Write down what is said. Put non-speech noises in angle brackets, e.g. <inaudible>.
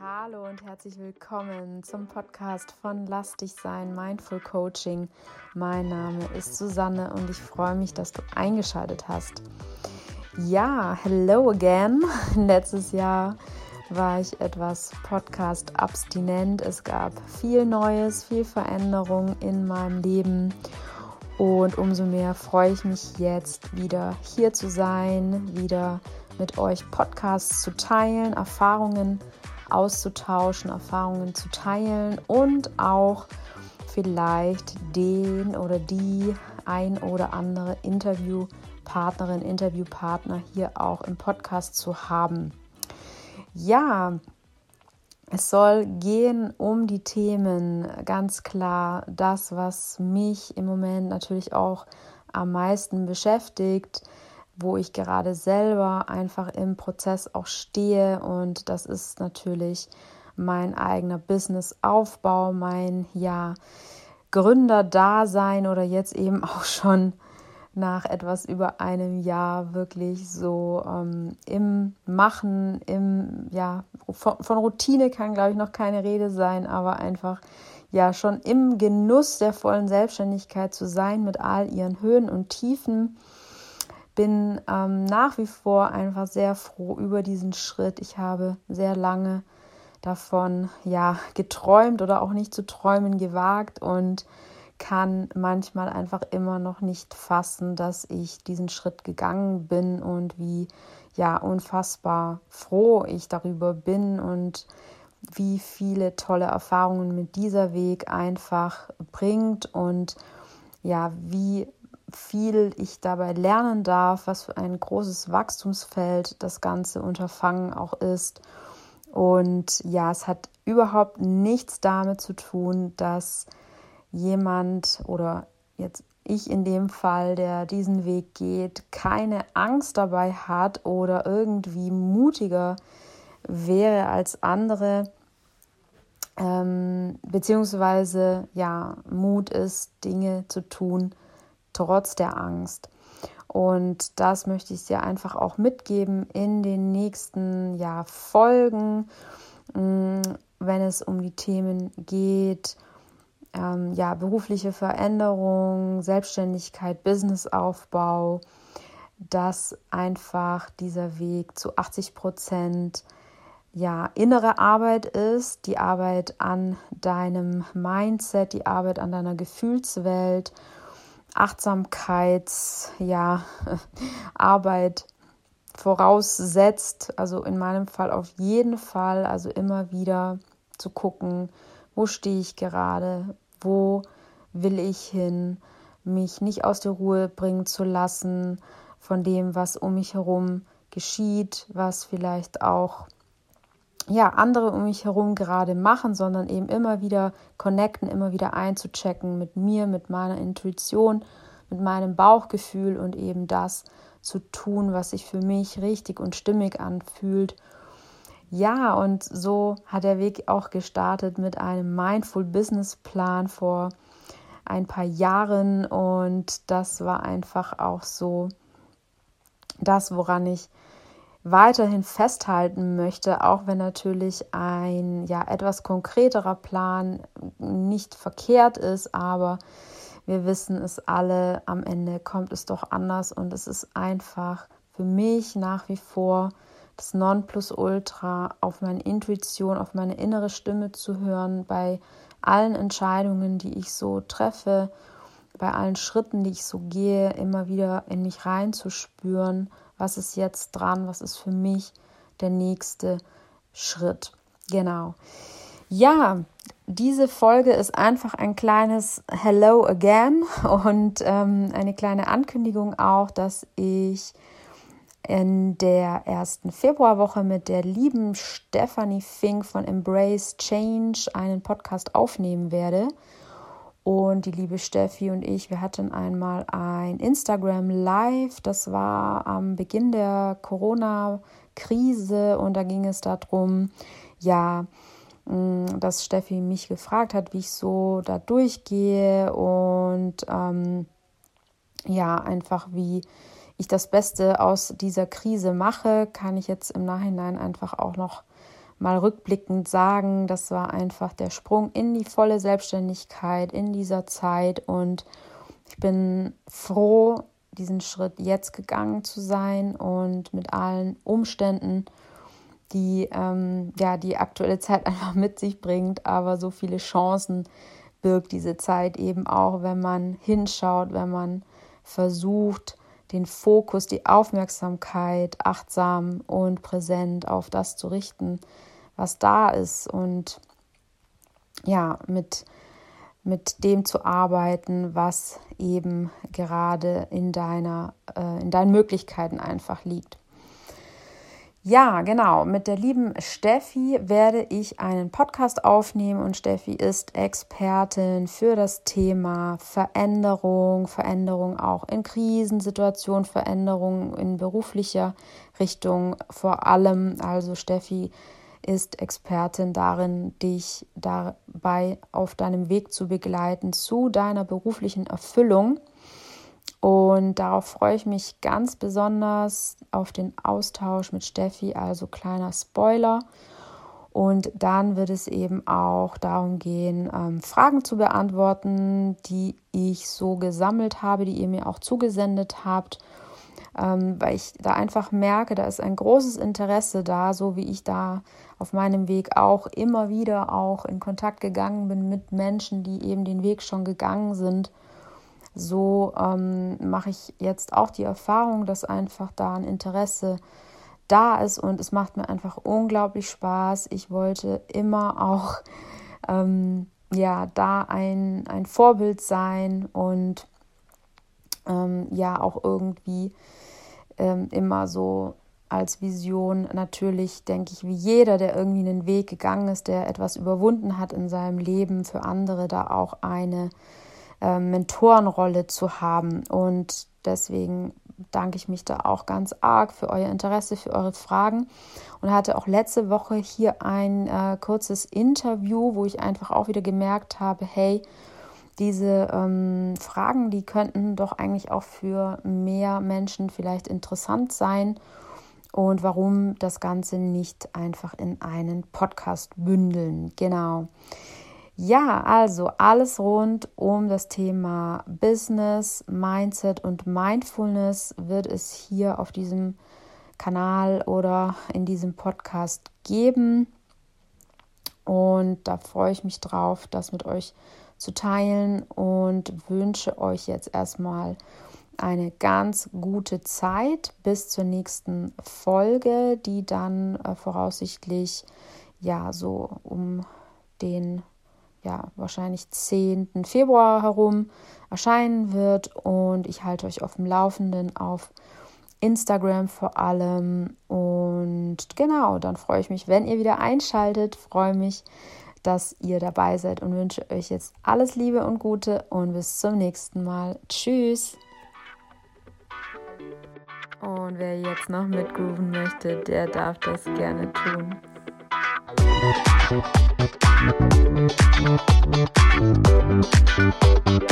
Hallo und herzlich willkommen zum Podcast von Lass dich sein, Mindful Coaching. Mein Name ist Susanne und ich freue mich, dass du eingeschaltet hast. Ja, hello again. <laughs> Letztes Jahr war ich etwas Podcast abstinent. Es gab viel Neues, viel Veränderung in meinem Leben. Und umso mehr freue ich mich jetzt wieder hier zu sein, wieder mit euch Podcasts zu teilen, Erfahrungen zu auszutauschen, Erfahrungen zu teilen und auch vielleicht den oder die ein oder andere Interviewpartnerin, Interviewpartner hier auch im Podcast zu haben. Ja, es soll gehen um die Themen, ganz klar das, was mich im Moment natürlich auch am meisten beschäftigt, wo ich gerade selber einfach im Prozess auch stehe. Und das ist natürlich mein eigener Businessaufbau, mein ja Gründerdasein oder jetzt eben <laughs> auch schon nach etwas über einem Jahr wirklich so ähm, im Machen, im ja von, von Routine kann glaube ich noch keine Rede sein, aber einfach ja schon im Genuss der vollen Selbstständigkeit zu sein mit all ihren Höhen und Tiefen bin ähm, nach wie vor einfach sehr froh über diesen Schritt. Ich habe sehr lange davon ja geträumt oder auch nicht zu träumen gewagt und kann manchmal einfach immer noch nicht fassen, dass ich diesen Schritt gegangen bin und wie ja unfassbar froh ich darüber bin und wie viele tolle Erfahrungen mit dieser Weg einfach bringt und ja, wie viel ich dabei lernen darf, was für ein großes Wachstumsfeld das ganze Unterfangen auch ist. Und ja, es hat überhaupt nichts damit zu tun, dass jemand oder jetzt ich in dem Fall, der diesen Weg geht, keine Angst dabei hat oder irgendwie mutiger wäre als andere, ähm, beziehungsweise ja, Mut ist, Dinge zu tun, trotz der Angst. Und das möchte ich dir einfach auch mitgeben in den nächsten ja, Folgen, mm, wenn es um die Themen geht. Ähm, ja, berufliche Veränderung, Selbstständigkeit, Businessaufbau, dass einfach dieser Weg zu 80 Prozent ja, innere Arbeit ist, die Arbeit an deinem Mindset, die Arbeit an deiner Gefühlswelt Achtsamkeits, ja, <laughs> Arbeit voraussetzt. Also in meinem Fall auf jeden Fall, also immer wieder zu gucken, wo stehe ich gerade, wo will ich hin, mich nicht aus der Ruhe bringen zu lassen von dem, was um mich herum geschieht, was vielleicht auch ja, andere um mich herum gerade machen, sondern eben immer wieder connecten, immer wieder einzuchecken mit mir, mit meiner Intuition, mit meinem Bauchgefühl und eben das zu tun, was sich für mich richtig und stimmig anfühlt. Ja, und so hat der Weg auch gestartet mit einem Mindful Business Plan vor ein paar Jahren und das war einfach auch so das, woran ich weiterhin festhalten möchte, auch wenn natürlich ein ja etwas konkreterer Plan nicht verkehrt ist, aber wir wissen es alle, am Ende kommt es doch anders und es ist einfach für mich nach wie vor das Nonplusultra, auf meine Intuition, auf meine innere Stimme zu hören bei allen Entscheidungen, die ich so treffe, bei allen Schritten, die ich so gehe, immer wieder in mich reinzuspüren was ist jetzt dran, was ist für mich der nächste Schritt. Genau. Ja, diese Folge ist einfach ein kleines Hello again <laughs> und ähm, eine kleine Ankündigung auch, dass ich in der ersten Februarwoche mit der lieben Stephanie Fink von Embrace Change einen Podcast aufnehmen werde. Und die liebe Steffi und ich, wir hatten einmal ein Instagram Live. Das war am Beginn der Corona-Krise und da ging es darum, ja, mm, dass Steffi mich gefragt hat, wie ich so da durchgehe und ähm, ja, einfach wie ich das Beste aus dieser Krise mache, kann ich jetzt im Nachhinein einfach auch noch mal rückblickend sagen, das war einfach der Sprung in die volle Selbstständigkeit in dieser Zeit. Und ich bin froh, diesen Schritt jetzt gegangen zu sein und mit allen Umständen, die ähm, ja die aktuelle Zeit <laughs> einfach mit sich bringt, aber so viele Chancen birgt diese Zeit eben auch, wenn man hinschaut, wenn man versucht, den Fokus, die Aufmerksamkeit achtsam und präsent auf das zu richten, was da ist und ja, mit, mit dem zu arbeiten, was eben gerade in deiner, äh, in deinen Möglichkeiten einfach liegt. Ja, genau. Mit der lieben Steffi werde ich einen Podcast aufnehmen und Steffi ist Expertin für das Thema Veränderung, Veränderung auch in Krisensituationen, Veränderung in beruflicher Richtung vor allem. Also Steffi ist Expertin darin, dich dabei auf deinem Weg zu begleiten zu deiner beruflichen Erfüllung. Und darauf freue ich mich ganz besonders auf den Austausch mit Steffi, also kleiner Spoiler. Und dann wird es eben auch darum gehen, ähm, Fragen zu beantworten, die ich so gesammelt habe, die ihr mir auch zugesendet habt, ähm, weil ich da einfach merke, da ist ein großes Interesse da, so wie ich da auf meinem Weg auch immer wieder auch in Kontakt gegangen bin mit Menschen, die eben den Weg schon gegangen sind so ähm, mache ich jetzt auch die Erfahrung, dass einfach da ein Interesse da ist und es macht mir einfach unglaublich Spaß. Ich wollte immer auch ähm, ja da ein, ein Vorbild sein und ähm, ja auch irgendwie ähm, immer so als Vision natürlich, denke ich, wie jeder, der irgendwie einen Weg gegangen ist, der etwas überwunden hat in seinem Leben, für andere da auch eine äh, Mentorenrolle zu haben. Und deswegen danke ich mich da auch ganz arg für euer Interesse, für eure Fragen und hatte auch letzte Woche hier ein äh, kurzes Interview, wo ich einfach auch wieder gemerkt habe, hey, diese ähm, Fragen, die könnten doch eigentlich auch für mehr Menschen vielleicht interessant sein und warum das Ganze nicht einfach in einen Podcast bündeln. Genau. Ja, also alles rund um das Thema Business, Mindset und Mindfulness wird es hier auf diesem Kanal oder in diesem Podcast geben. Und da freue ich mich drauf, das mit euch zu teilen und wünsche euch jetzt erstmal eine ganz gute Zeit bis zur nächsten Folge, die dann äh, voraussichtlich ja so um den ja, wahrscheinlich 10. Februar herum erscheinen wird. Und ich halte euch auf dem Laufenden auf Instagram vor allem. Und genau, dann freue ich mich, wenn ihr wieder einschaltet. Freue mich, dass ihr dabei seid und wünsche euch jetzt alles Liebe und Gute und bis zum nächsten Mal. Tschüss. Und wer jetzt noch mitgrooven möchte, der darf das gerne tun. You.